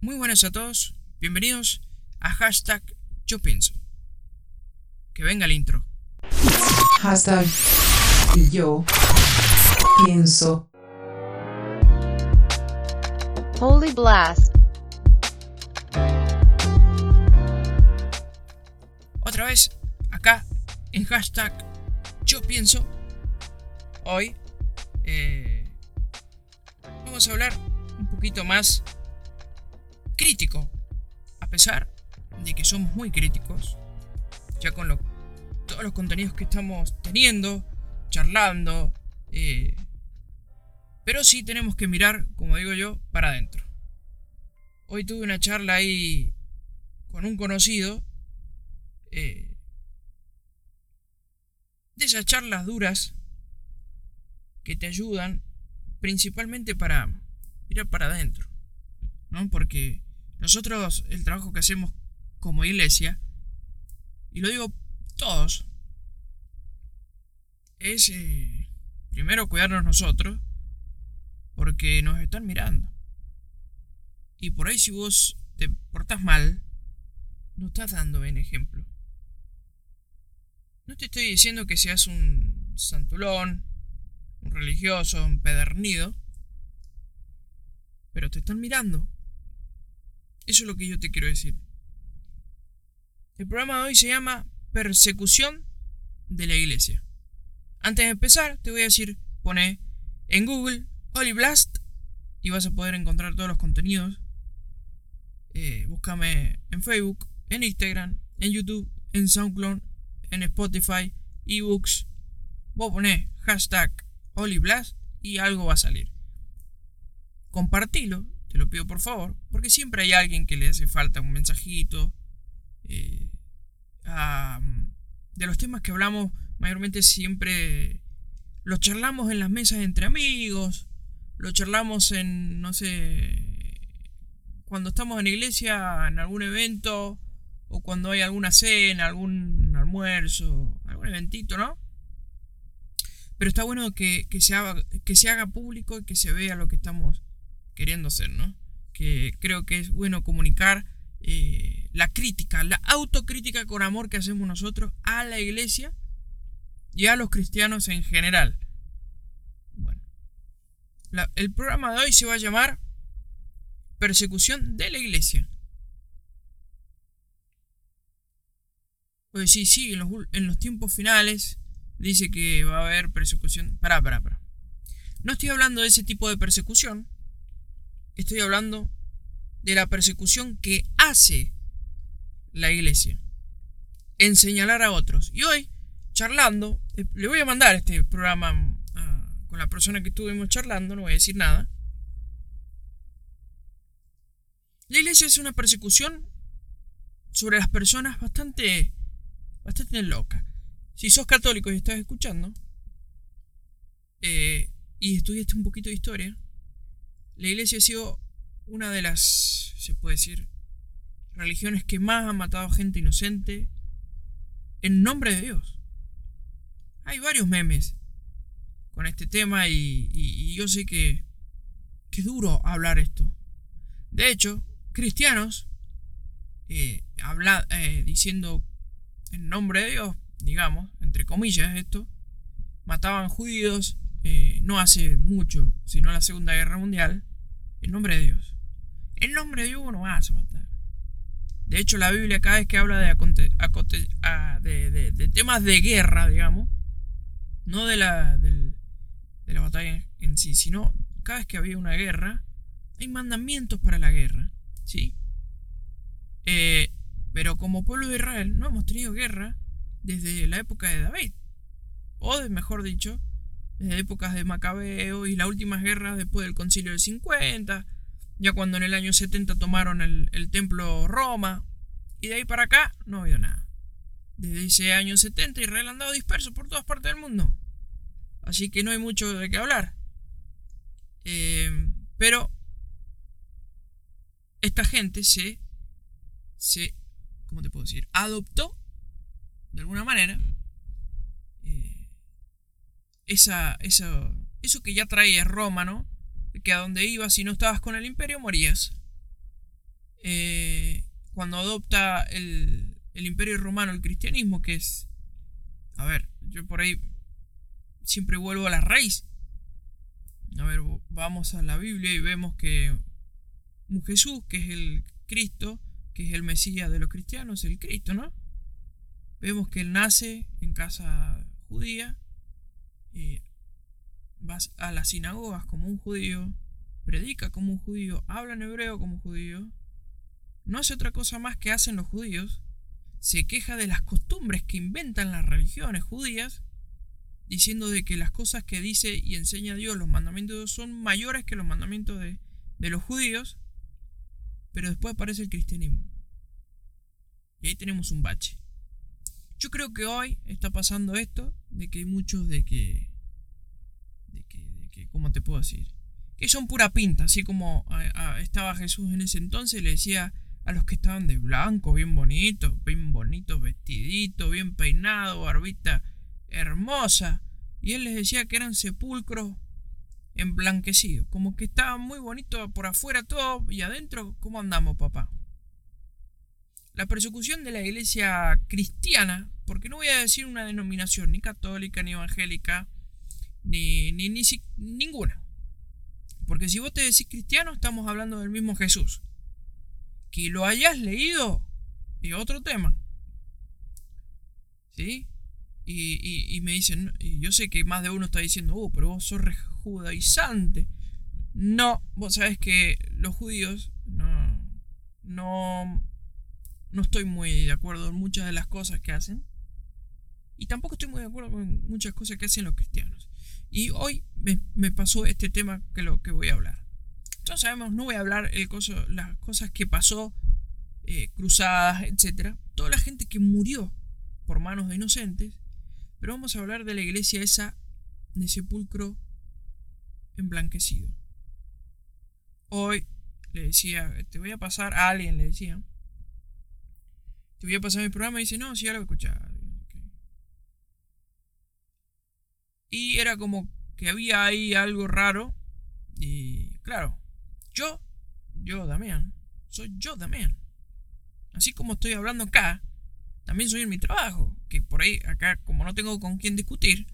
Muy buenas a todos, bienvenidos a hashtag Yo Pienso. Que venga el intro. Hashtag yo pienso. Holy Blast. Otra vez, acá, en hashtag Yo Pienso. Hoy eh, vamos a hablar un poquito más crítico. A pesar de que somos muy críticos, ya con todos los contenidos que estamos teniendo, charlando, eh, pero sí tenemos que mirar, como digo yo, para adentro. Hoy tuve una charla ahí con un conocido. Eh, de esas charlas duras que te ayudan principalmente para mirar para adentro. ¿no? Porque nosotros el trabajo que hacemos como iglesia, y lo digo todos, es eh, primero cuidarnos nosotros, porque nos están mirando. Y por ahí si vos te portas mal, no estás dando buen ejemplo. No te estoy diciendo que seas un santulón, un religioso, un pedernido, pero te están mirando. Eso es lo que yo te quiero decir. El programa de hoy se llama Persecución de la Iglesia. Antes de empezar, te voy a decir, pone en Google Blast y vas a poder encontrar todos los contenidos. Eh, búscame en Facebook, en Instagram, en YouTube, en SoundCloud, en Spotify, ebooks. Vos ponés hashtag Blast y algo va a salir. Compartilo, te lo pido por favor, porque siempre hay alguien que le hace falta un mensajito. Eh, de los temas que hablamos, mayormente siempre los charlamos en las mesas entre amigos, lo charlamos en, no sé, cuando estamos en la iglesia, en algún evento, o cuando hay alguna cena, algún almuerzo, algún eventito, ¿no? Pero está bueno que, se haga, que se haga público y que se vea lo que estamos queriendo hacer, ¿no? Que creo que es bueno comunicar eh, la crítica, la autocrítica con amor que hacemos nosotros a la iglesia y a los cristianos en general el programa de hoy se va a llamar Persecución de la Iglesia. Pues sí, sí, en los, tiempos finales dice que va a haber persecución. Pará, pará, pará. No estoy hablando de ese tipo de persecución. Estoy hablando de la persecución que hace la iglesia. En señalar a otros. Y hoy, charlando, eh, le voy a mandar este programa con la persona que estuvimos charlando, no voy a decir nada. La iglesia es una persecución sobre las personas bastante, bastante loca. Si sos católico y estás escuchando, eh, y estudiaste un poquito de historia, la iglesia ha sido una de las, se puede decir, religiones que más han matado gente inocente en nombre de Dios. Hay varios memes con este tema y, yo sé que, es duro hablar esto. De hecho, cristianos, eh, eh, diciendo en nombre de Dios, digamos, entre comillas esto, mataban judíos eh, no hace mucho, sino la Segunda Guerra Mundial, en nombre de Dios. En nombre de Dios no vas a matar. De hecho, la Biblia cada vez que habla de, de, de, temas de guerra, digamos, no de la, de la batalla en sí, sino cada vez que había una guerra, hay mandamientos para la guerra, ¿sí? Eh, pero como pueblo de Israel no hemos tenido guerra desde la época de David, o mejor dicho, desde épocas de Macabeo y las últimas guerras después del concilio del 50, ya cuando en el año 70 tomaron el, templo Roma, y de ahí para acá no ha habido nada. Desde ese año 70 Israel ha andado disperso por todas partes del mundo. Así que no hay mucho de qué hablar. Eh, pero esta gente se, se, ¿cómo te puedo decir? Adoptó, de alguna manera, esa, esa, eso que ya traía Roma, ¿no? Que a donde ibas si no estabas con el imperio morías. eh, cuando adopta el, el imperio romano, el cristianismo, que es... A ver, yo por ahí siempre vuelvo a la raíz. A ver, vamos a la Biblia y vemos que Jesús, que es el Cristo, que es el Mesías de los cristianos, el Cristo, ¿no? Vemos que él nace en casa judía, eh, va a las sinagogas como un judío, predica como un judío, habla en hebreo como judío, no hace otra cosa más que hacen los judíos, se queja de las costumbres que inventan las religiones judías, diciendo de que las cosas que dice y enseña Dios, los mandamientos son mayores que los mandamientos de, de los judíos, pero después aparece el cristianismo. Y ahí tenemos un bache. Yo creo que hoy está pasando esto, de que hay muchos de que, de que, de que ¿cómo te puedo decir? Que son pura pinta, así como estaba Jesús en ese entonces, le decía a los que estaban de blanco, bien bonitos, bien bonitos, vestiditos, bien peinados, barbita hermosa, y él les decía que eran sepulcros emblanquecidos, como que estaban muy bonitos por afuera todo, y adentro, ¿cómo andamos, papá? La persecución de la iglesia cristiana, porque no voy a decir una denominación ni católica, ni evangélica, ni, ni, ni ninguna. Porque si vos te decís cristiano, estamos hablando del mismo Jesús. Que lo hayas leído es otro tema. ¿Sí? Y, y, me dicen, y yo sé que más de uno está diciendo, oh, pero vos sos judaizante. No, vos sabés que los judíos no, no no estoy muy de acuerdo en muchas de las cosas que hacen. Y tampoco estoy muy de acuerdo con muchas cosas que hacen los cristianos. Y hoy me, pasó este tema que lo que voy a hablar. Entonces sabemos, no voy a hablar el coso, las cosas que pasó, eh, cruzadas, etc. Toda la gente que murió por manos de inocentes. Pero vamos a hablar de la iglesia esa de sepulcro emblanquecido. Hoy le decía, te voy a pasar a alguien, le decía, te voy a pasar mi programa y dice, no, sí, ya lo voy a escuchar. Y era como que había ahí algo raro. Y claro, yo, yo, Damián, soy yo, Damián. Así como estoy hablando acá, también soy en mi trabajo. Que por ahí, acá, como no tengo con quién discutir,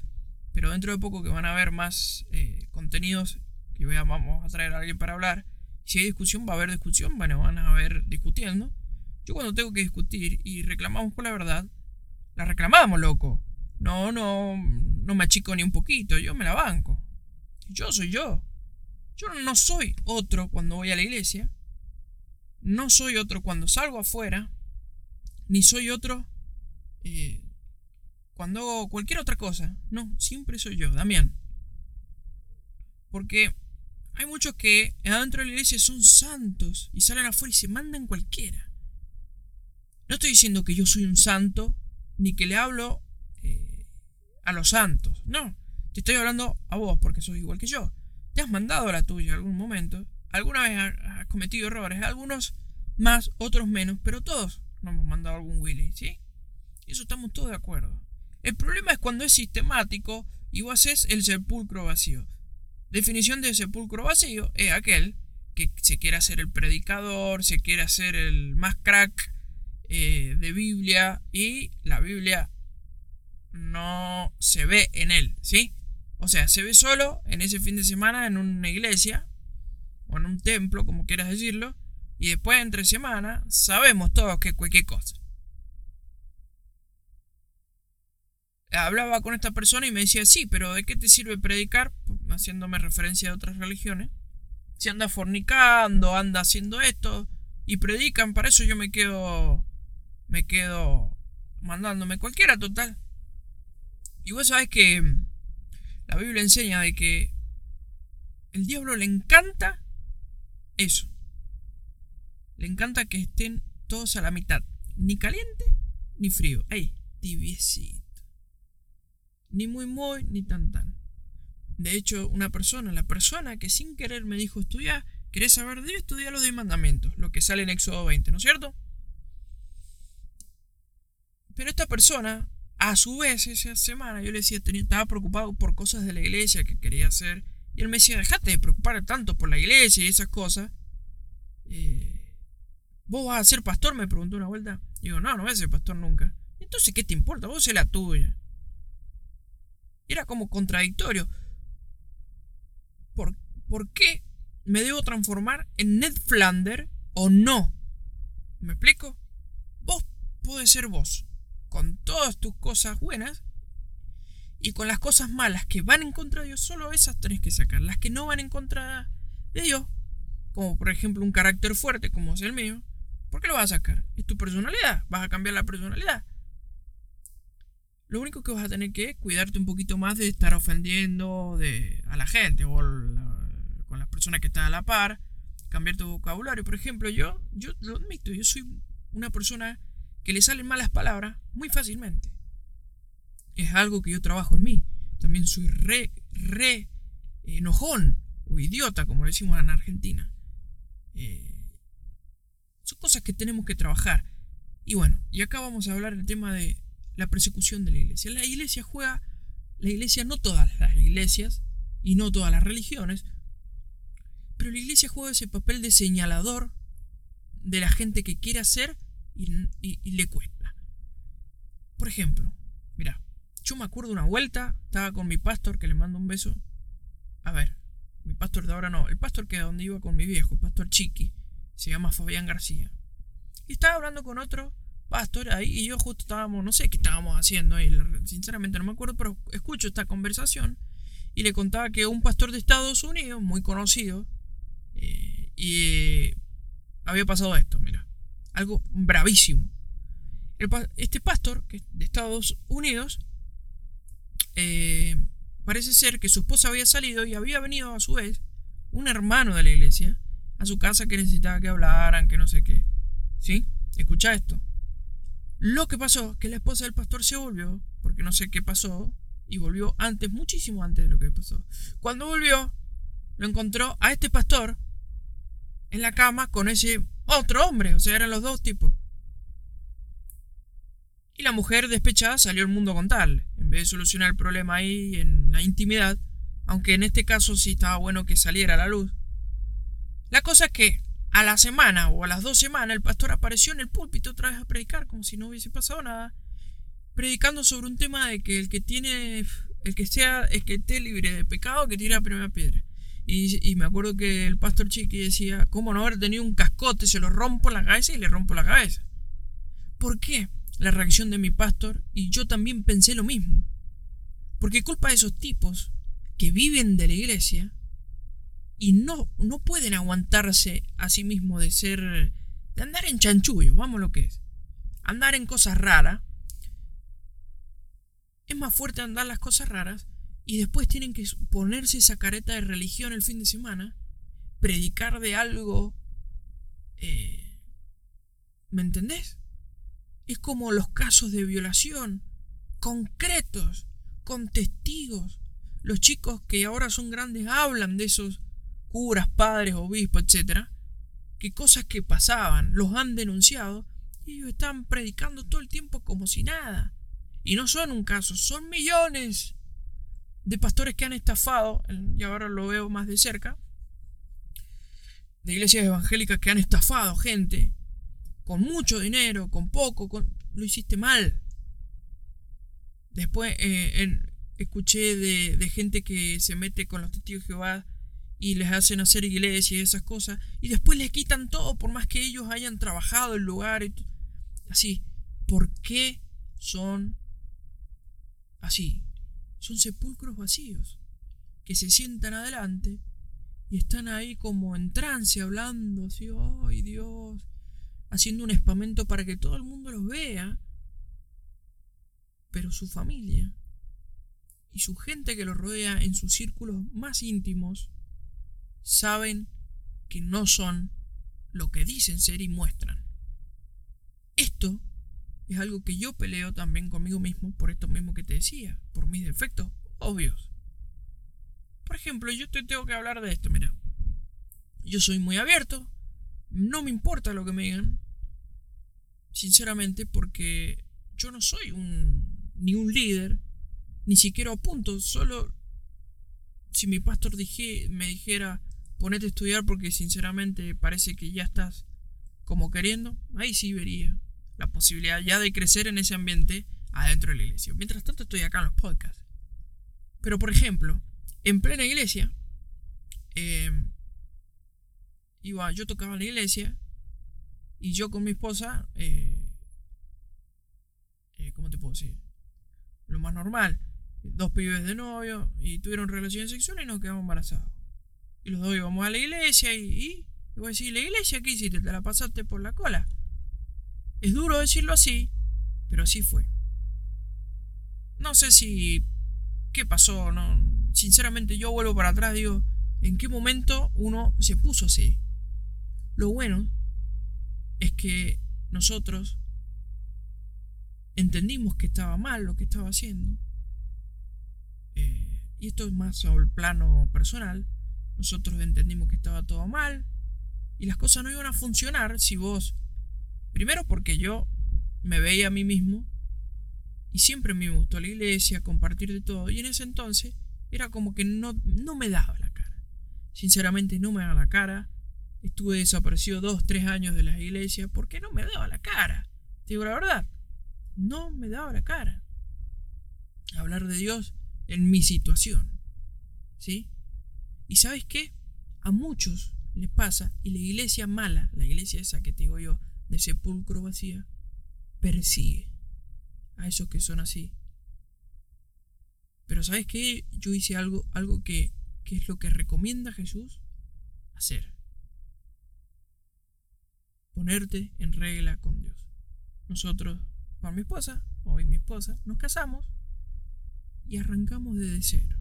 pero dentro de poco que van a haber más eh, contenidos que vamos a traer a alguien para hablar. Si hay discusión, va a haber discusión, bueno, van a haber discutiendo. Yo cuando tengo que discutir y reclamamos por la verdad, la reclamamos, loco. No, no, no me achico ni un poquito, yo me la banco. Yo soy yo. Yo no soy otro cuando voy a la iglesia. No soy otro cuando salgo afuera. Ni soy otro eh, cuando hago cualquier otra cosa. No, siempre soy yo, Damián. Porque hay muchos que adentro de la iglesia son santos y salen afuera y se mandan cualquiera. No estoy diciendo que yo soy un santo, ni que le hablo eh, a los santos. No, te estoy hablando a vos porque sos igual que yo. Te has mandado la tuya en algún momento. Alguna vez has cometido errores, algunos más, otros menos, pero todos nos hemos mandado algún Willy, ¿sí? Y eso estamos todos de acuerdo. El problema es cuando es sistemático y vos haces el sepulcro vacío. Definición de sepulcro vacío es aquel que se quiere hacer el predicador, se quiere hacer el más crack, eh, de Biblia y la Biblia no se ve en él, ¿sí? O sea, se ve solo en ese fin de semana en una iglesia o en un templo, como quieras decirlo, y después entre semana sabemos todos que cualquier cosa. Hablaba con esta persona y me decía, sí, pero ¿de qué te sirve predicar? Haciéndome referencia a otras religiones. Si anda fornicando, anda haciendo esto y predican, para eso yo me quedo me quedo mandándome cualquiera total. Y vos sabés que la Biblia enseña de que el diablo le encanta eso. Le encanta que estén todos a la mitad. Ni caliente ni frío. Ahí, tibiecito. Ni muy muy ni tan tan. De hecho, una persona, la persona que sin querer me dijo estudiar, ¿querés saber de Dios? Estudia los 10 mandamientos, lo que sale en Éxodo 20, ¿no es cierto? Pero esta persona, a su vez, esa semana, yo le decía, estaba preocupado por cosas de la iglesia que quería hacer. Y él me decía, dejate de preocupar tanto por la iglesia y esas cosas. Eh, ¿Vos vas a ser pastor? Me preguntó una vuelta. Digo, no, no voy a ser pastor nunca. Entonces, ¿qué te importa? Vos sé la tuya. Era como contradictorio. ¿Por, ¿Por qué me debo transformar en Ned Flander o no? ¿Me explico? Vos podés ser vos, con todas tus cosas buenas y con las cosas malas que van en contra de Dios, solo esas tenés que sacar. Las que no van en contra de Dios, como por ejemplo un carácter fuerte como es el mío, ¿por qué lo vas a sacar? Es tu personalidad, vas a cambiar la personalidad. Lo único que vas a tener que cuidarte un poquito más de estar ofendiendo de, a la gente o con las personas que están a la par, cambiar tu vocabulario. Por ejemplo, yo, yo lo admito, yo soy una persona que le salen malas palabras muy fácilmente. Es algo que yo trabajo en mí. También soy re, re enojón o idiota, como decimos en Argentina. Eh, son cosas que tenemos que trabajar. Y bueno, y acá vamos a hablar del tema de la persecución de la iglesia. La iglesia juega, la iglesia, no todas las iglesias y no todas las religiones, pero la iglesia juega ese papel de señalador de la gente que quiere hacer y, le cuesta. Por ejemplo, mira, yo me acuerdo una vuelta, estaba con mi pastor, que le mando un beso. A ver, mi pastor de ahora no, el pastor que donde iba con mi viejo, pastor Chiqui, se llama Fabián García. Y estaba hablando con otro pastor ahí y yo justo estábamos, no sé qué estábamos haciendo ahí, sinceramente no me acuerdo, pero escucho esta conversación y le contaba que un pastor de Estados Unidos, muy conocido, eh, y había pasado esto, mira, algo bravísimo. este pastor, que es de Estados Unidos, eh, parece ser que su esposa había salido y había venido a su vez un hermano de la iglesia a su casa que necesitaba que hablaran, que no sé qué. ¿Sí? Escucha esto. Lo que pasó es que la esposa del pastor se volvió, porque no sé qué pasó, y volvió antes, muchísimo antes de lo que pasó. Cuando volvió, lo encontró a este pastor en la cama con ese otro hombre, o sea, eran los dos tipos. Y la mujer despechada salió al mundo con tal, en vez de solucionar el problema ahí en la intimidad, aunque en este caso sí estaba bueno que saliera a la luz. La cosa es que a la semana o a las dos semanas el pastor apareció en el púlpito otra vez a predicar como si no hubiese pasado nada, predicando sobre un tema de que el que tiene, el que sea, el que esté libre de pecado, que tire la primera piedra. Y, me acuerdo que el pastor Chiqui decía, ¿cómo no haber tenido un cascote? Se lo rompo la cabeza y le rompo la cabeza. ¿Por qué? La reacción de mi pastor y yo también pensé lo mismo. Porque culpa de esos tipos que viven de la iglesia y no, no pueden aguantarse a sí mismos de ser, de andar en chanchullo, vamos lo que es. Andar en cosas raras. Es más fuerte andar las cosas raras y después tienen que ponerse esa careta de religión el fin de semana, predicar de algo... Eh, ¿Me entendés? Es como los casos de violación, concretos, con testigos. Los chicos que ahora son grandes hablan de esos curas, padres, obispos, etc. Que cosas que pasaban los han denunciado y ellos están predicando todo el tiempo como si nada. Y no son un caso, son millones de pastores que han estafado, y ahora lo veo más de cerca, de iglesias evangélicas que han estafado gente con mucho dinero, con poco, con... lo hiciste mal. Después eh, escuché de, de, gente que se mete con los testigos de Jehová y les hacen hacer iglesias y esas cosas, y después les quitan todo por más que ellos hayan trabajado el lugar y así. ¿Por qué son así? Son sepulcros vacíos, que se sientan adelante y están ahí como en trance hablando así, ay Dios, haciendo un espamento para que todo el mundo los vea, pero su familia y su gente que los rodea en sus círculos más íntimos saben que no son lo que dicen ser y muestran. Esto es algo que yo peleo también conmigo mismo por esto mismo que te decía, por mis defectos obvios. Por ejemplo, yo te tengo que hablar de esto, mira. Yo soy muy abierto, no me importa lo que me digan, sinceramente, porque yo no soy un ni un líder, ni siquiera apunto, solo si mi pastor dije, me dijera, ponete a estudiar porque sinceramente parece que ya estás como queriendo, ahí sí vería la posibilidad ya de crecer en ese ambiente adentro de la iglesia. Mientras tanto estoy acá en los podcasts. Pero por ejemplo, en plena iglesia, eh, iba, yo tocaba en la iglesia y yo con mi esposa, eh, eh, ¿cómo te puedo decir? Lo más normal, dos pibes de novio y tuvieron relaciones sexuales y nos quedamos embarazados. Y los dos íbamos a la iglesia y, y, voy a decir, ¿la iglesia qué hiciste? ¿Te la pasaste por la cola? Es duro decirlo así, pero así fue. No sé si... ¿Qué pasó? No, sinceramente yo vuelvo para atrás, digo, ¿en qué momento uno se puso así? Lo bueno es que nosotros entendimos que estaba mal lo que estaba haciendo. Eh, y esto es más sobre el plano personal. Nosotros entendimos que estaba todo mal. Y las cosas no iban a funcionar si vos... Primero porque yo me veía a mí mismo. Y siempre me gustó la iglesia, compartir de todo. Y en ese entonces era como que no, no me daba la cara. Sinceramente no me daba la cara. Estuve desaparecido dos, tres años de las iglesias porque no me daba la cara. Te digo la verdad, no me daba la cara. Hablar de Dios en mi situación. ¿Sí? ¿Y sabes qué? A muchos les pasa y la iglesia mala, la iglesia esa que te digo yo, de sepulcro vacía, persigue a esos que son así. Pero ¿sabes qué? Yo hice algo, algo que, que es lo que recomienda Jesús hacer ponerte en regla con Dios. Nosotros, con mi esposa, hoy mi esposa, nos casamos y arrancamos desde cero.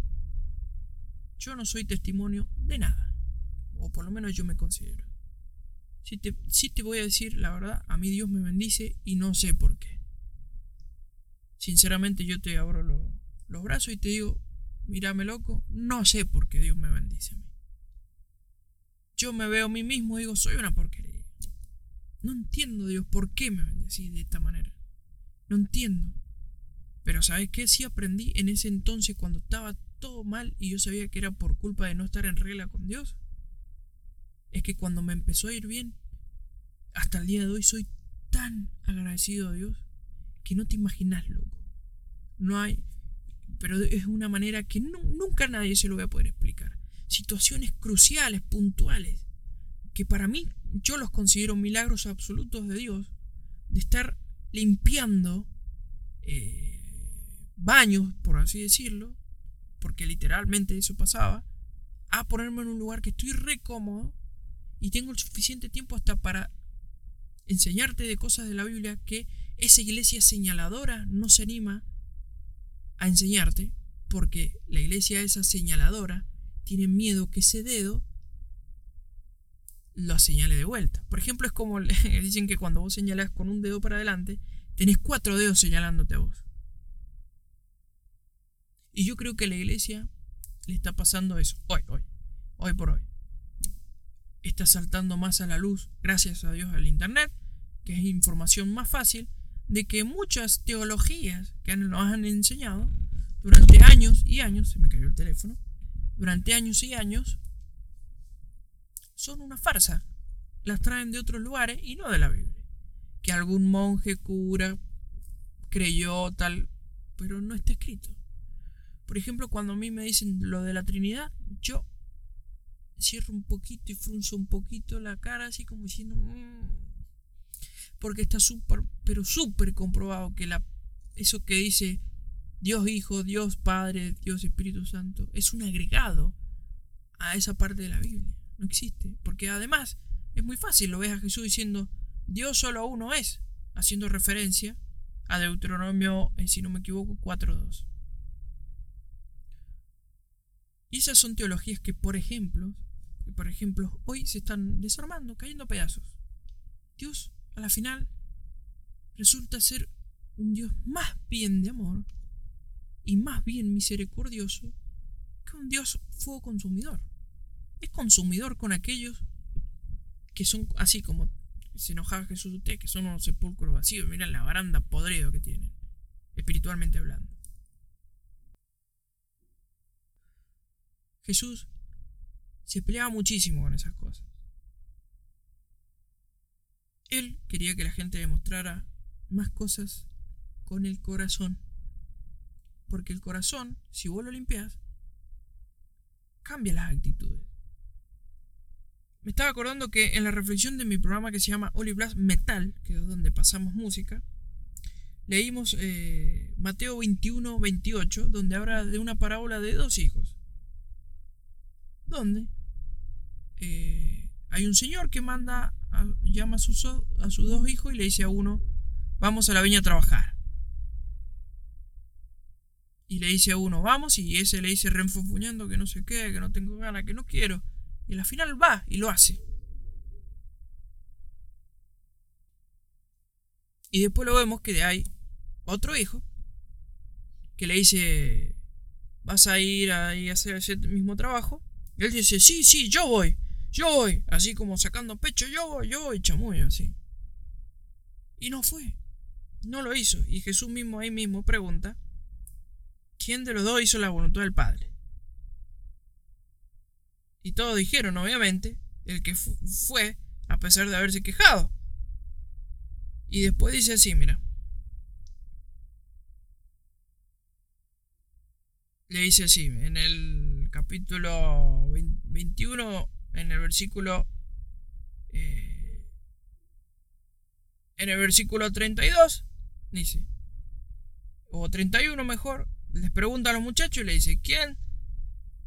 Yo no soy testimonio de nada, o por lo menos yo me considero. Si te, te voy a decir la verdad, a mí Dios me bendice y no sé por qué. Sinceramente yo te abro los brazos y te digo, mírame loco, no sé por qué Dios me bendice a mí. Yo me veo a mí mismo y digo, soy una porquería. No entiendo, Dios, por qué me bendecís de esta manera. No entiendo. Pero ¿sabes qué? Sí aprendí en ese entonces cuando estaba todo mal y yo sabía que era por culpa de no estar en regla con Dios. Es que cuando me empezó a ir bien, hasta el día de hoy soy tan agradecido a Dios que no te imaginas, loco. No hay... Pero es una manera que nunca nadie se lo va a poder explicar. Situaciones cruciales, puntuales, que para mí yo los considero milagros absolutos de Dios, de estar limpiando eh, baños, por así decirlo, porque literalmente eso pasaba, a ponerme en un lugar que estoy re cómodo y tengo el suficiente tiempo hasta para enseñarte de cosas de la Biblia que esa iglesia señaladora no se anima a enseñarte, porque la iglesia esa señaladora tiene miedo que ese dedo lo señale de vuelta. Por ejemplo, es como dicen que cuando vos señalas con un dedo para adelante, tenés cuatro dedos señalándote a vos. Y yo creo que la iglesia le está pasando eso, hoy, hoy, hoy por hoy. Está saltando más a la luz, gracias a Dios, al Internet, que es información más fácil, de que muchas teologías que nos han enseñado durante años y años, se me cayó el teléfono, durante años y años, son una farsa. Las traen de otros lugares y no de la Biblia. Que algún monje, cura, creyó tal, pero no está escrito. Por ejemplo, cuando a mí me dicen lo de la Trinidad, yo cierro un poquito y frunzo un poquito la cara, así como diciendo. Mm", porque está súper, pero súper comprobado que la, eso que dice Dios Hijo, Dios Padre, Dios Espíritu Santo, es un agregado a esa parte de la Biblia. No existe. Porque además es muy fácil, lo ves a Jesús diciendo, Dios solo uno es, haciendo referencia a Deuteronomio, eh, si no me equivoco, 4.2. Y esas son teologías que, por ejemplo, por ejemplo, hoy se están desarmando, cayendo pedazos. Dios, a la final, resulta ser un Dios más bien de amor y más bien misericordioso que un Dios fuego consumidor es consumidor con aquellos que son así como se enojaba Jesús usted, que son unos sepulcros vacíos. Miren la baranda podrido que tienen, espiritualmente hablando. Jesús se peleaba muchísimo con esas cosas. quería que la gente demostrara más cosas con el corazón. Porque el corazón, si vos lo limpias, cambia las actitudes. Me estaba acordando que en la reflexión de mi programa que se llama Oli Metal, que es donde pasamos música, leímos eh, Mateo 21, 28, donde habla de una parábola de dos hijos. Donde eh, hay un señor que manda, llama a sus, a sus dos hijos y le dice a uno, vamos a la viña a trabajar. Y le dice a uno, vamos, y ese le dice renfunfuñando que no sé qué, que no tengo ganas, que no quiero. Y al final va y lo hace. Y después lo vemos que hay otro hijo que le dice, vas a ir a, a hacer ese mismo trabajo. Él dice, sí, sí, yo voy, yo voy. Así como sacando pecho, yo voy, yo voy, chamuyo, así. Y no fue. No lo hizo. Y Jesús mismo ahí mismo pregunta, ¿quién de los dos hizo la voluntad del Padre? Y todos dijeron, obviamente, el que fue, a pesar de haberse quejado. Y después dice así, mira. Le dice así, en el capítulo 21, en el versículo... Eh, en el versículo 32, dice, o 31 mejor, les pregunta a los muchachos y le dice, ¿quién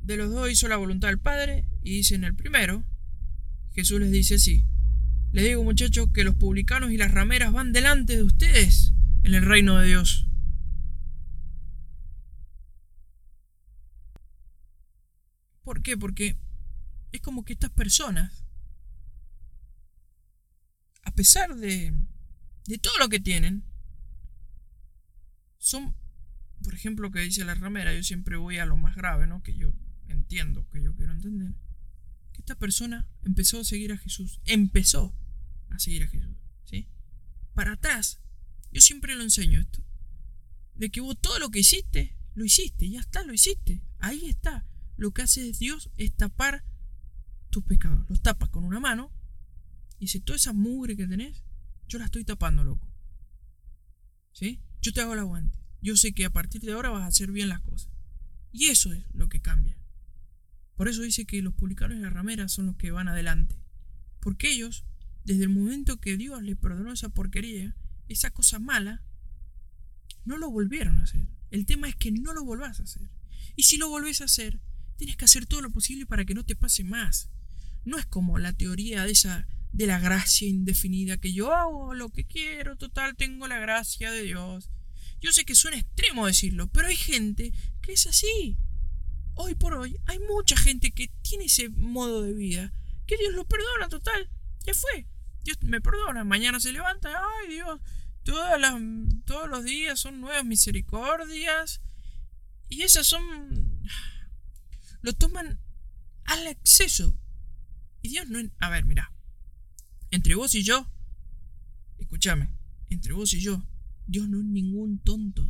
de los dos hizo la voluntad del Padre? Y dice en el primero, Jesús les dice, sí. Les digo muchachos que los publicanos y las rameras van delante de ustedes en el reino de Dios. ¿Por qué? Porque es como que estas personas, a pesar de, de todo lo que tienen, son, por ejemplo, que dice la ramera, yo siempre voy a lo más grave, ¿no? Que yo entiendo, que yo quiero entender. Que esta persona empezó a seguir a Jesús. Empezó a seguir a Jesús. ¿Sí? Para atrás. Yo siempre lo enseño esto. De que vos todo lo que hiciste, lo hiciste. Ya está, lo hiciste. Ahí está. Lo que hace Dios es tapar tus pecados. Los tapas con una mano. Y dice, toda esa mugre que tenés, yo la estoy tapando, loco. ¿Sí? Yo te hago el aguante. Yo sé que a partir de ahora vas a hacer bien las cosas. Y eso es lo que cambia. Por eso dice que los publicanos y las rameras son los que van adelante. Porque ellos, desde el momento que Dios les perdonó esa porquería, esa cosa mala, no lo volvieron a hacer. El tema es que no lo volvás a hacer. Y si lo volvés a hacer, tienes que hacer todo lo posible para que no te pase más. No es como la teoría de esa de la gracia indefinida que yo hago lo que quiero, total tengo la gracia de Dios. Yo sé que suena extremo decirlo, pero hay gente que es así hoy por hoy hay mucha gente que tiene ese modo de vida, que Dios lo perdona total, ya fue, Dios me perdona, mañana se levanta, ay Dios, todos los días son nuevas misericordias, y esas son, lo toman al exceso, y Dios no, a ver, mira, entre vos y yo, escúchame, entre vos y yo, Dios no es ningún tonto.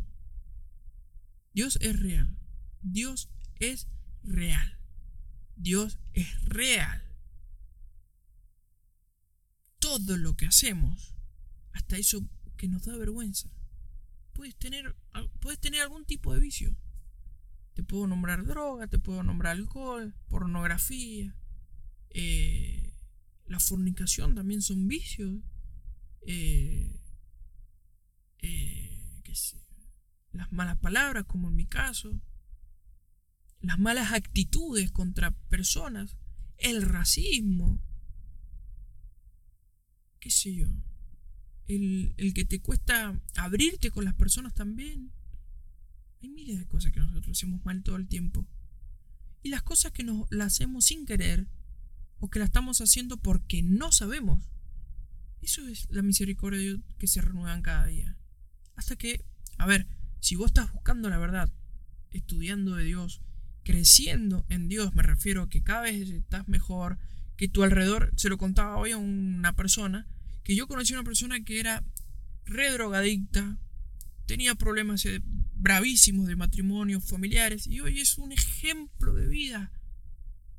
Dios es real. Dios es real. Dios es real. Todo lo que hacemos, hasta eso que nos da vergüenza, puedes tener, puedes tener algún tipo de vicio. Te puedo nombrar droga, te puedo nombrar alcohol, pornografía. Eh, la fornicación también son vicios. Eh, eh, las malas palabras, como en mi caso las malas actitudes contra personas, el racismo, qué sé yo, el, que te cuesta abrirte con las personas también. Hay miles de cosas que nosotros hacemos mal todo el tiempo. Y las cosas que nos las hacemos sin querer o que las estamos haciendo porque no sabemos. Eso es la misericordia de Dios que se renuevan cada día. Hasta que, a ver, si vos estás buscando la verdad, estudiando de Dios, creciendo en Dios, me refiero a que cada vez estás mejor, que tu alrededor, se lo contaba hoy a una persona, que yo conocí a una persona que era redrogadicta, tenía problemas bravísimos de matrimonios familiares y hoy es un ejemplo de vida.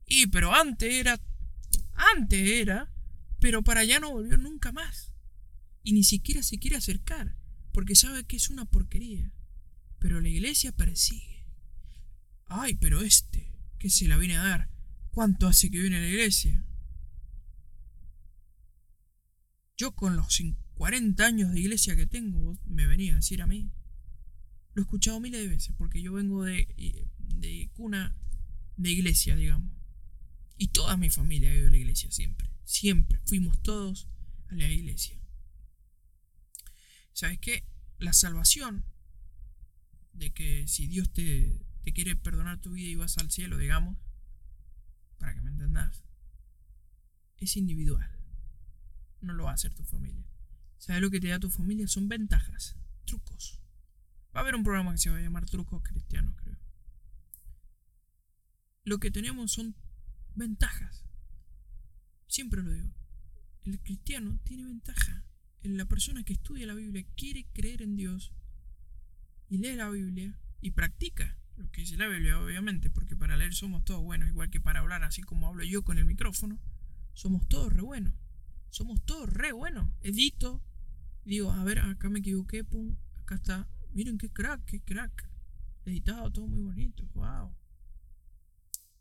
Y pero antes era, antes era, pero para allá no volvió nunca más. y ni siquiera se quiere acercar, porque sabe que es una porquería. Pero la iglesia persigue. Ay, pero este, ¿qué se la viene a dar? ¿Cuánto hace que viene a la iglesia? Yo con los 40 años de iglesia que tengo, me venía a decir a mí. Lo he escuchado miles de veces, porque yo vengo de, de cuna de iglesia, digamos. Y toda mi familia ha ido a la iglesia siempre. Siempre. Fuimos todos a la iglesia. ¿Sabes qué? La salvación de que si Dios te, te quiere perdonar tu vida y vas al cielo, digamos, para que me entendas, es individual. No lo va a hacer tu familia. ¿Sabes lo que te da tu familia? Son ventajas, trucos. Va a haber un programa que se va a llamar Trucos Cristianos, creo. Lo que tenemos son ventajas. Siempre lo digo. El cristiano tiene ventaja. La persona que estudia la Biblia quiere creer en Dios y lee la Biblia y practica lo que dice la Biblia, obviamente, porque para leer somos todos buenos, igual que para hablar, así como hablo yo con el micrófono, somos todos re buenos. Somos todos re buenos. Edito, digo, a ver, acá me equivoqué, pum, acá está. Miren qué crack, qué crack. Editado, todo muy bonito, wow.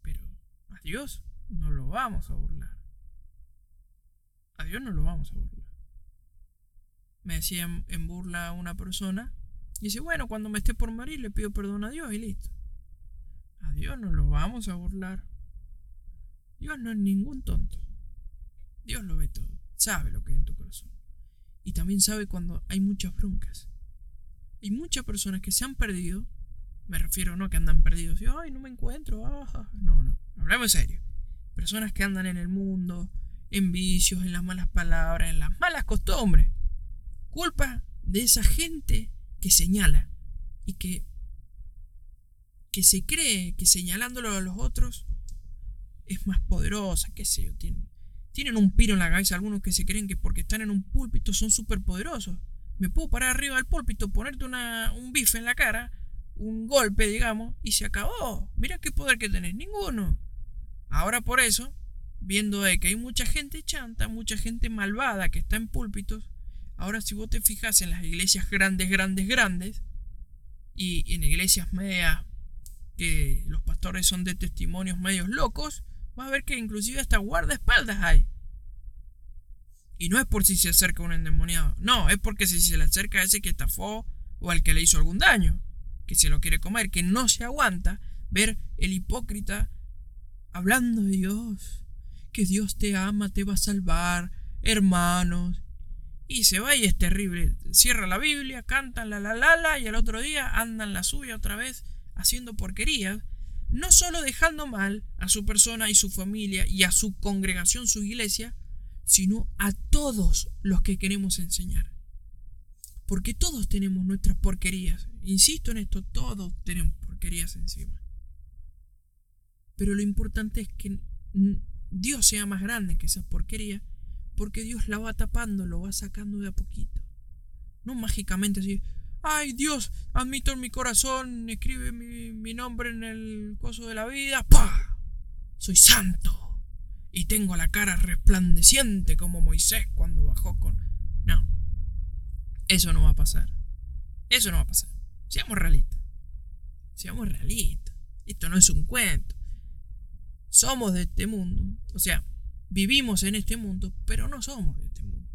Pero a Dios no lo vamos a burlar. A Dios no lo vamos a burlar. Me decía en burla una persona y dice, bueno, cuando me esté por morir le pido perdón a Dios y listo. A Dios no lo vamos a burlar. Dios no es ningún tonto. Dios lo ve todo. Sabe lo que hay en tu corazón. Y también sabe cuando hay muchas broncas. Hay muchas personas que se han perdido. Me refiero no que andan perdidos y, ay, no me encuentro. Ah, no, no. Hablemos en serio. Personas que andan en el mundo, en vicios, en las malas palabras, en las malas costumbres. Culpa de esa gente que señala y que, que se cree que señalándolo a los otros es más poderosa, qué sé yo, tienen, tienen un piro en la cabeza algunos que se creen que porque están en un púlpito son súper poderosos. Me puedo parar arriba del púlpito, ponerte una, un bife en la cara, un golpe, digamos, y se acabó. Mira qué poder que tenés, ninguno. Ahora por eso, viendo que hay mucha gente chanta, mucha gente malvada que está en púlpitos, Ahora, si vos te fijas en las iglesias grandes, grandes, grandes, y en iglesias medias que los pastores son de testimonios medios locos, vas a ver que inclusive hasta guardaespaldas hay. Y no es por si se acerca un endemoniado, no, es porque si se le acerca a ese que estafó o al que le hizo algún daño, que se lo quiere comer, que no se aguanta ver el hipócrita hablando de Dios, que Dios te ama, te va a salvar, hermanos, y se va y es terrible. Cierra la Biblia, cantan la la la la y al otro día andan la suya otra vez haciendo porquerías, no solo dejando mal a su persona y su familia y a su congregación, su iglesia, sino a todos los que queremos enseñar. Porque todos tenemos nuestras porquerías. Insisto en esto, todos tenemos porquerías encima. Pero lo importante es que Dios sea más grande que esas porquerías porque Dios la va tapando, lo va sacando de a poquito. No mágicamente así, ay Dios, admito en mi corazón, escribe mi, nombre en el coso de la vida, ¡pah! Soy santo y tengo la cara resplandeciente como Moisés cuando bajó con... No, eso no va a pasar. Eso no va a pasar. Seamos realistas. Seamos realistas. Esto no es un cuento. Somos de este mundo. O sea, Vivimos en este mundo, pero no somos de este mundo.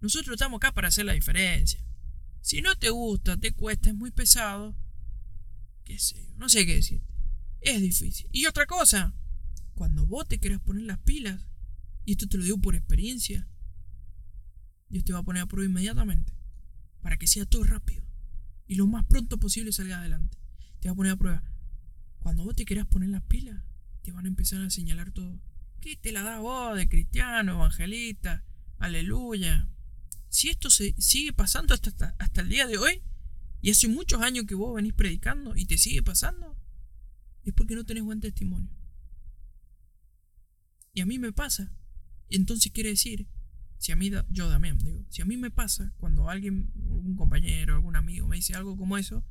Nosotros estamos acá para hacer la diferencia. Si no te gusta, te cuesta, es muy pesado, qué sé no sé qué decirte. Es difícil. Y otra cosa, cuando vos te quieras poner las pilas, y esto te lo digo por experiencia, Dios te va a poner a prueba inmediatamente, para que sea todo rápido y lo más pronto posible salga adelante. Te va a poner a prueba. Cuando vos te quieras poner las pilas, te van a empezar a señalar todo. ¿Qué te la da vos de cristiano, evangelista? Aleluya. Si esto se sigue pasando hasta, hasta, el día de hoy, y hace muchos años que vos venís predicando y te sigue pasando, es porque no tenés buen testimonio. Y a mí me pasa. Y entonces quiere decir, si a mí, yo también digo, si a mí me pasa cuando alguien, algún compañero, algún amigo me dice algo como eso,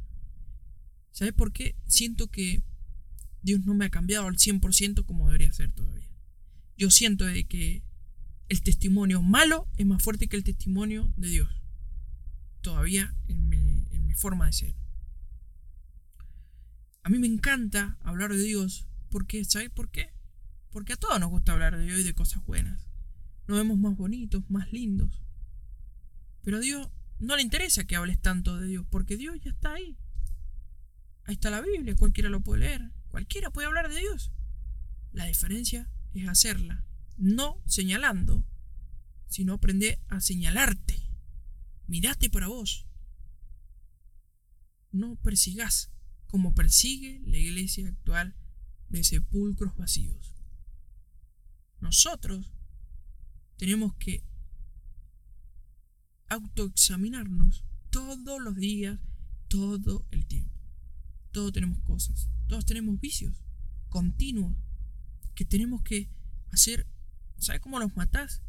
¿sabes por qué? Siento que Dios no me ha cambiado al 100% como debería ser todavía. Yo siento de que el testimonio malo es más fuerte que el testimonio de Dios. Todavía en mi forma de ser. A mí me encanta hablar de Dios porque, ¿sabes por qué? Porque a todos nos gusta hablar de Dios y de cosas buenas. Nos vemos más bonitos, más lindos. Pero a Dios no le interesa que hables tanto de Dios, porque Dios ya está ahí. Ahí está la Biblia, cualquiera lo puede leer, cualquiera puede hablar de Dios. La diferencia es hacerla, no señalando, sino aprender a señalarte. Mirate para vos. No persigas como persigue la iglesia actual de sepulcros vacíos. Nosotros tenemos que autoexaminarnos todos los días, todo el tiempo. Todos tenemos cosas, todos tenemos vicios continuos que tenemos que hacer. ¿Sabes cómo los matás?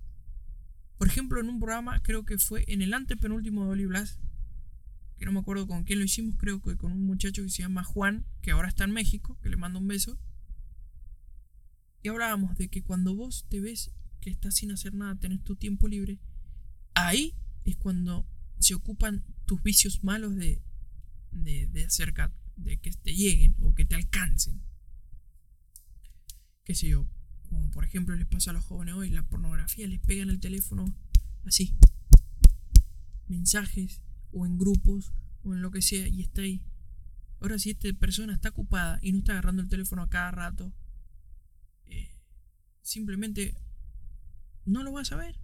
Por ejemplo, en un programa, creo que fue en el antepenúltimo de Oli Blas, que no me acuerdo con quién lo hicimos, creo que con un muchacho que se llama Juan, que ahora está en México, que le mando un beso. Y hablábamos de que cuando vos te ves que estás sin hacer nada, tenés tu tiempo libre, ahí es cuando se ocupan tus vicios malos de, de, de de que te lleguen o que te alcancen. Qué sé yo, como por ejemplo les pasa a los jóvenes hoy, la pornografía les pega en el teléfono así. Mensajes o en grupos o en lo que sea y está ahí. Ahora si esta persona está ocupada y no está agarrando el teléfono a cada rato, eh, simplemente no lo vas a ver.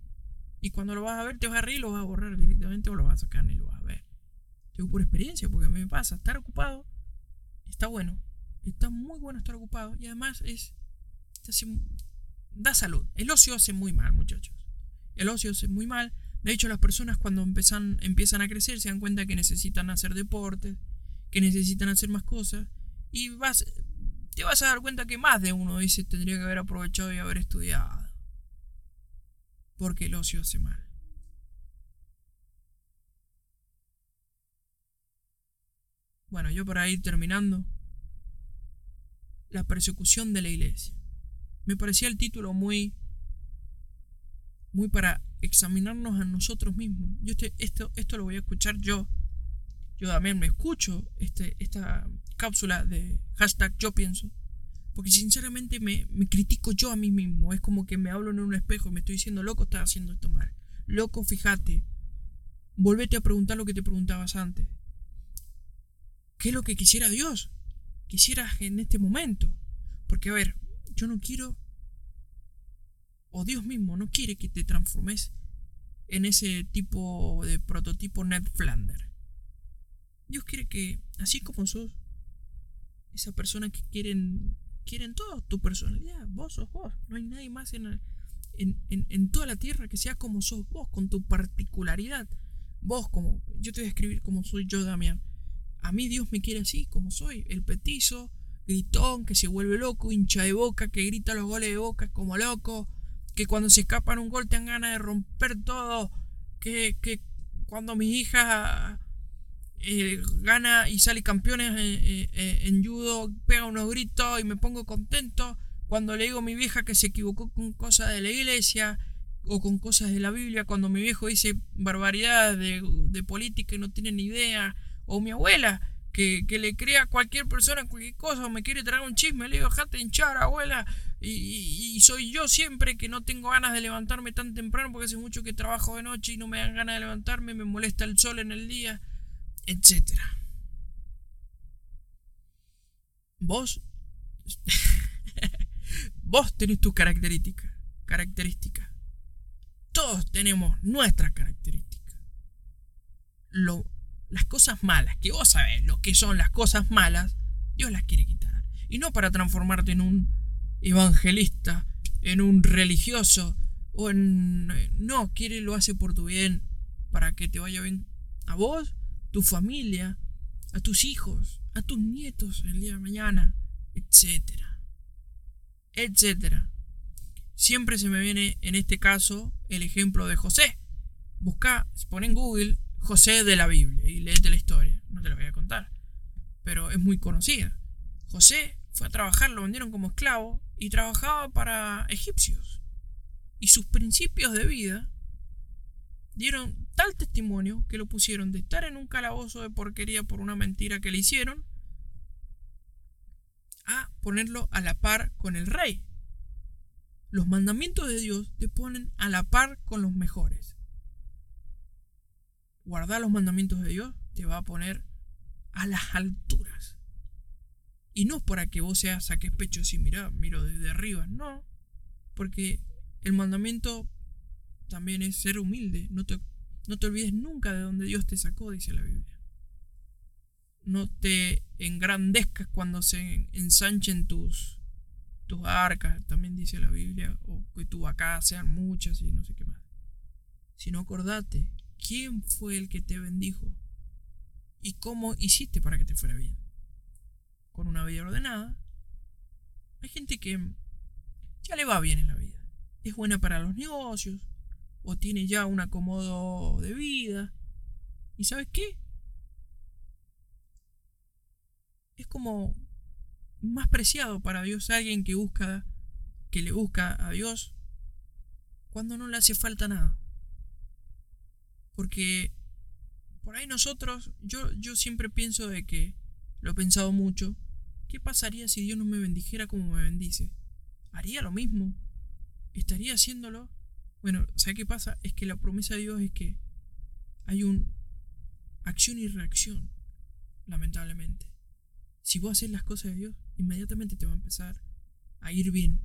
Y cuando lo vas a ver te vas a reír lo vas a borrar directamente o lo vas a sacar y lo vas a ver. Tengo por experiencia porque a mí me pasa. Estar ocupado está bueno. Está muy bueno estar ocupado y además es... da salud. El ocio hace muy mal muchachos. El ocio hace muy mal de hecho, las personas cuando empiezan, empiezan a crecer se dan cuenta que necesitan hacer deportes, que necesitan hacer más cosas. Y vas, te vas a dar cuenta que más de uno dice tendría que haber aprovechado y haber estudiado. Porque el ocio hace mal. Bueno, yo para ir terminando. La persecución de la iglesia. Me parecía el título muy muy para examinarnos a nosotros mismos. Yo este, esto, esto lo voy a escuchar yo. Yo también me escucho este, esta cápsula de hashtag yo pienso. Porque sinceramente me, me, critico yo a mí mismo. Es como que me hablo en un espejo y me estoy diciendo, loco, estás haciendo esto mal. Loco, fíjate. Volvete a preguntar lo que te preguntabas antes. ¿Qué es lo que quisiera Dios? Quisieras en este momento. Porque, a ver, yo no quiero o Dios mismo no quiere que te transformes en ese tipo de prototipo Ned Flander. Dios quiere que, así como sos, esa persona que quieren, quieren todo, tu personalidad, vos sos vos, no hay nadie más en, en, en, toda la tierra que sea como sos vos, con tu particularidad. Vos como, yo te voy a escribir como soy yo, Damián. A mí Dios me quiere así, como soy, el petizo, gritón, que se vuelve loco, hincha de boca, que grita los goles de boca como loco, que cuando se escapan un gol te dan ganas de romper todo, que, que cuando mi hija eh, gana y sale campeones eh, eh, en judo, pega unos gritos y me pongo contento, cuando le digo a mi vieja que se equivocó con cosas de la iglesia o con cosas de la Biblia, cuando mi viejo dice barbaridades de, de política y no tiene ni idea, o mi abuela, que, que, le crea a cualquier persona cualquier cosa o me quiere traer un chisme, le digo, jate hinchar, abuela, y, soy yo siempre que no tengo ganas de levantarme tan temprano porque hace mucho que trabajo de noche y no me dan ganas de levantarme, me molesta el sol en el día, etc. Vos, vos tenés tus características, características. Todos tenemos nuestras características. Lo, las cosas malas, que vos sabés lo que son las cosas malas, Dios las quiere quitar. Y no para transformarte en un evangelista, en un religioso, o en... No, quiere lo hace por tu bien, para que te vaya bien a vos, tu familia, a tus hijos, a tus nietos el día de mañana, etcétera, etcétera. Siempre se me viene en este caso el ejemplo de José. Busca, pon en Google José de la Biblia y léete la historia. No te la voy a contar, pero es muy conocida. José fue a trabajar, lo vendieron como esclavo y trabajaba para egipcios. y sus principios de vida dieron tal testimonio que lo pusieron de estar en un calabozo de porquería por una mentira que le hicieron a ponerlo a la par con el rey. Los mandamientos de Dios te ponen a la par con los mejores. Guardar los mandamientos de Dios te va a poner a las alturas. Y no es para que vos saques pecho y mira, miro desde arriba, no. Porque el mandamiento también es ser humilde. No te, no te olvides nunca de donde Dios te sacó, dice la Biblia. No te engrandezcas cuando se ensanchen tus, tus arcas, también dice la Biblia, o que tu vaca sean muchas y no sé qué más. Sino acordate, ¿quién fue el que te bendijo? ¿Y cómo hiciste para que te fuera bien? Con una vida ordenada. Hay gente que ya le va bien en la vida. Es buena para los negocios, o tiene ya un acomodo de vida. ¿Y sabes qué? Es como más preciado para Dios alguien que busca que le busca a Dios cuando no le hace falta nada. Porque por ahí nosotros, yo, yo siempre pienso de que, lo he pensado mucho, ¿qué pasaría si Dios no me bendijera como me bendice? ¿Haría lo mismo? ¿Estaría haciéndolo? Bueno, ¿sabe qué pasa? Es que la promesa de Dios es que hay un acción y reacción, lamentablemente. Si vos haces las cosas de Dios, inmediatamente te va a empezar a ir bien.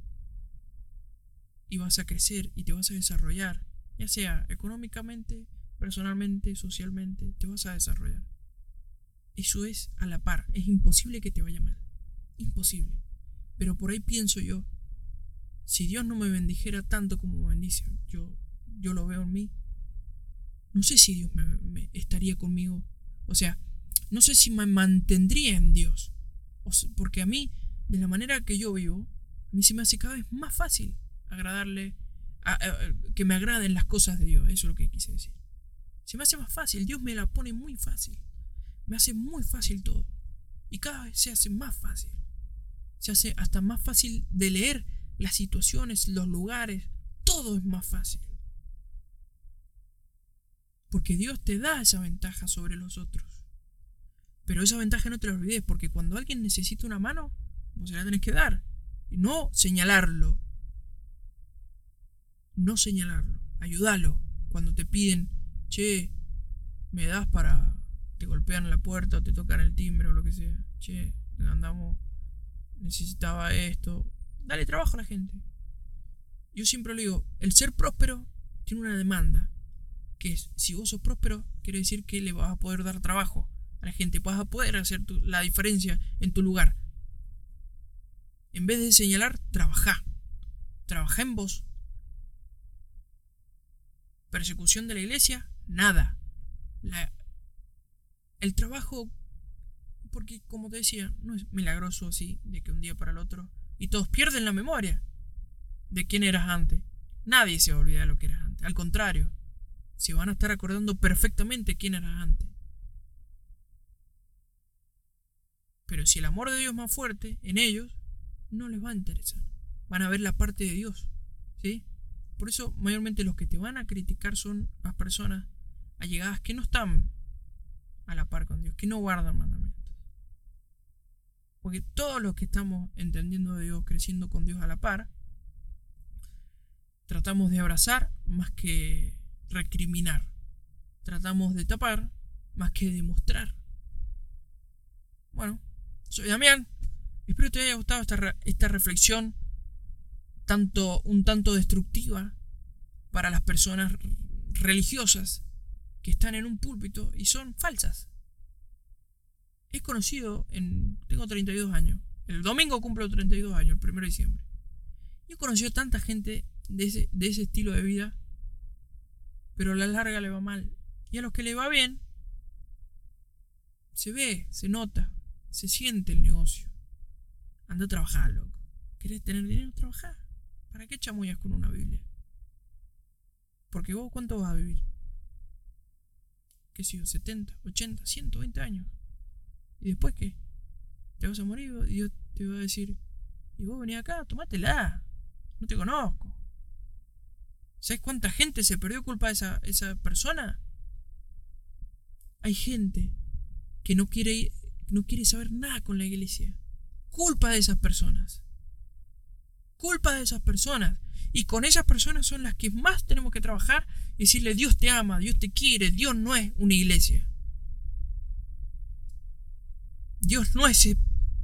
Y vas a crecer y te vas a desarrollar, ya sea económicamente, personalmente, socialmente, te vas a desarrollar. Eso es a la par, es imposible que te vaya mal. Imposible. Pero por ahí pienso yo, si Dios no me bendijera tanto como bendice, yo, yo lo veo en mí, no sé si Dios me, estaría conmigo. O sea, no sé si me mantendría en Dios. porque a mí, de la manera que yo vivo, a mí se me hace cada vez más fácil agradarle, que me agraden las cosas de Dios. Eso es lo que quise decir. Se me hace más fácil. Dios me la pone muy fácil. Me hace muy fácil todo. Y cada vez se hace más fácil. Se hace hasta más fácil de leer las situaciones, los lugares, todo es más fácil. Porque Dios te da esa ventaja sobre los otros. Pero esa ventaja no te la olvides, porque cuando alguien necesita una mano, vos se la tenés que dar. Y no señalarlo. No señalarlo. Ayúdalo. Cuando te piden, che, me das para. te golpean la puerta o te tocan el timbre o lo que sea. Che, andamos. Necesitaba esto Dale trabajo a la gente. Yo siempre le digo, el ser próspero tiene una demanda. Que es, si vos sos próspero, quiere decir que le vas a poder dar trabajo a la gente. Vas a poder hacer la diferencia en tu lugar. En vez de señalar, trabaja. Trabaja en vos. Persecución de la iglesia, nada. el trabajo, porque como te decía, no es milagroso así, de que un día para el otro y todos pierden la memoria de quién eras antes. Nadie se va a olvidar de lo que eras antes. Al contrario, se van a estar acordando perfectamente quién eras antes. Pero si el amor de Dios es más fuerte en ellos, no les va a interesar. Van a ver la parte de Dios. ¿Sí? Por eso, mayormente los que te van a criticar son las personas allegadas que no están a la par con Dios, que no guardan mandamientos. Porque todos los que estamos entendiendo de Dios, creciendo con Dios a la par, tratamos de abrazar más que recriminar. Tratamos de tapar más que demostrar. Bueno, soy Damián. Espero que te haya gustado esta, esta reflexión tanto, un tanto destructiva para las personas religiosas que están en un púlpito y son falsas es conocido en... Tengo 32 años. El domingo cumplo 32 años, el 1 de diciembre. Y he conocido tanta gente de ese, de ese estilo de vida, pero a la larga le va mal. Y a los que le va bien, se ve, se nota, se siente el negocio. Anda a trabajar, loco. ¿Querés tener dinero? Trabajar. ¿Para qué chamullas con una Biblia? Porque vos, ¿cuánto vas a vivir? ¿Qué sé yo? ¿70, 80, 120 años? ¿Y después qué? ¿Te vas a morir? Y Dios te va a decir, y vos venís acá, tomátela. No te conozco. ¿Sabes cuánta gente se perdió culpa de esa, esa persona? Hay gente que no quiere, no quiere saber nada con la iglesia. Culpa de esas personas. Culpa de esas personas. Y con esas personas son las que más tenemos que trabajar y decirle Dios te ama, Dios te quiere, Dios no es una iglesia. Dios no es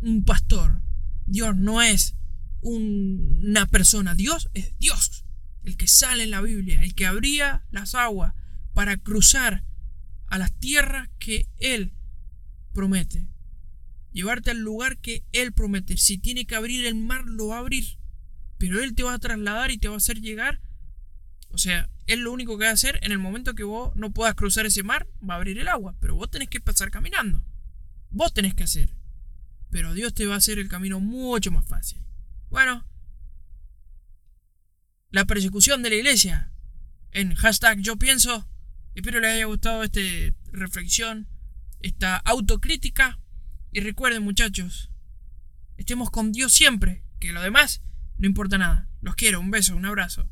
un pastor, Dios no es una persona, Dios es Dios, el que sale en la Biblia, el que abría las aguas para cruzar a las tierras que Él promete. Llevarte al lugar que Él promete. Si tiene que abrir el mar, lo va a abrir. Pero Él te va a trasladar y te va a hacer llegar. O sea, Él lo único que va a hacer en el momento que vos no puedas cruzar ese mar, va a abrir el agua. Pero vos tenés que pasar caminando. Vos tenés que hacer. Pero Dios te va a hacer el camino mucho más fácil. Bueno. La persecución de la iglesia. En hashtag yo pienso. Espero les haya gustado esta reflexión. Esta autocrítica. Y recuerden muchachos. Estemos con Dios siempre. Que lo demás no importa nada. Los quiero. Un beso. Un abrazo.